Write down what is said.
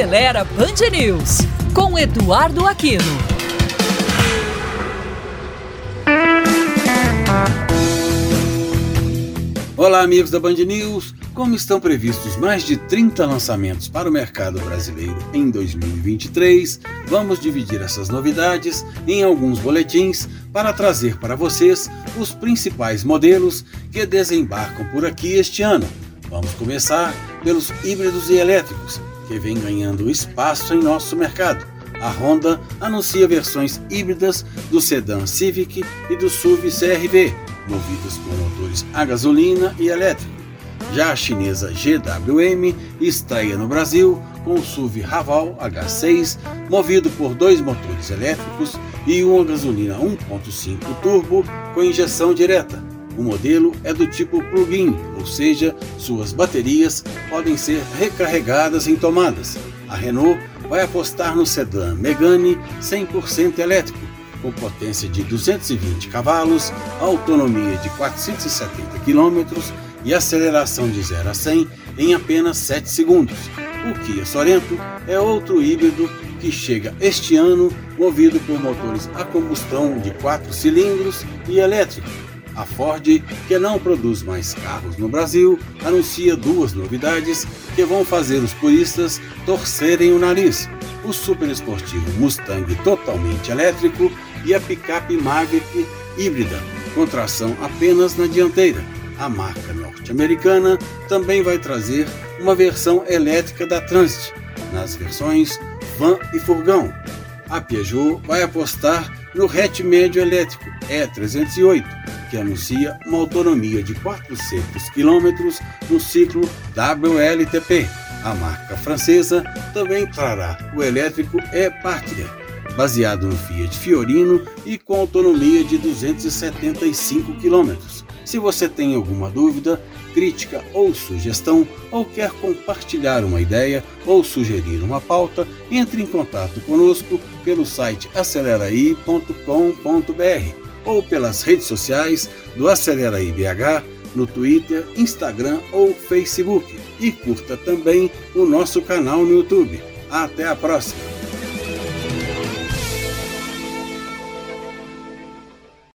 Acelera Band News, com Eduardo Aquino. Olá, amigos da Band News. Como estão previstos mais de 30 lançamentos para o mercado brasileiro em 2023, vamos dividir essas novidades em alguns boletins para trazer para vocês os principais modelos que desembarcam por aqui este ano. Vamos começar pelos híbridos e elétricos, que vem ganhando espaço em nosso mercado. A Honda anuncia versões híbridas do sedã Civic e do SUV CRV, movidas por motores a gasolina e elétrico. Já a chinesa GWM estreia no Brasil com o SUV Raval H6, movido por dois motores elétricos e uma gasolina 1.5 turbo com injeção direta o modelo é do tipo plug-in, ou seja, suas baterias podem ser recarregadas em tomadas. A Renault vai apostar no sedã Megane 100% elétrico, com potência de 220 cavalos, autonomia de 470 km e aceleração de 0 a 100 em apenas 7 segundos. O Kia Sorento é outro híbrido que chega este ano movido por motores a combustão de 4 cilindros e elétrico a Ford, que não produz mais carros no Brasil, anuncia duas novidades que vão fazer os puristas torcerem o nariz: o super esportivo Mustang totalmente elétrico e a picape Maverick híbrida, com tração apenas na dianteira. A marca norte-americana também vai trazer uma versão elétrica da Transit, nas versões van e furgão. A Peugeot vai apostar no hatch médio elétrico E308, que anuncia uma autonomia de 400 km no ciclo WLTP. A marca francesa também trará o elétrico E-Partner, baseado no Fiat Fiorino e com autonomia de 275 km. Se você tem alguma dúvida, crítica ou sugestão, ou quer compartilhar uma ideia ou sugerir uma pauta, entre em contato conosco pelo site aceleraí.com.br ou pelas redes sociais do Acelera IBH no Twitter, Instagram ou Facebook. E curta também o nosso canal no YouTube. Até a próxima!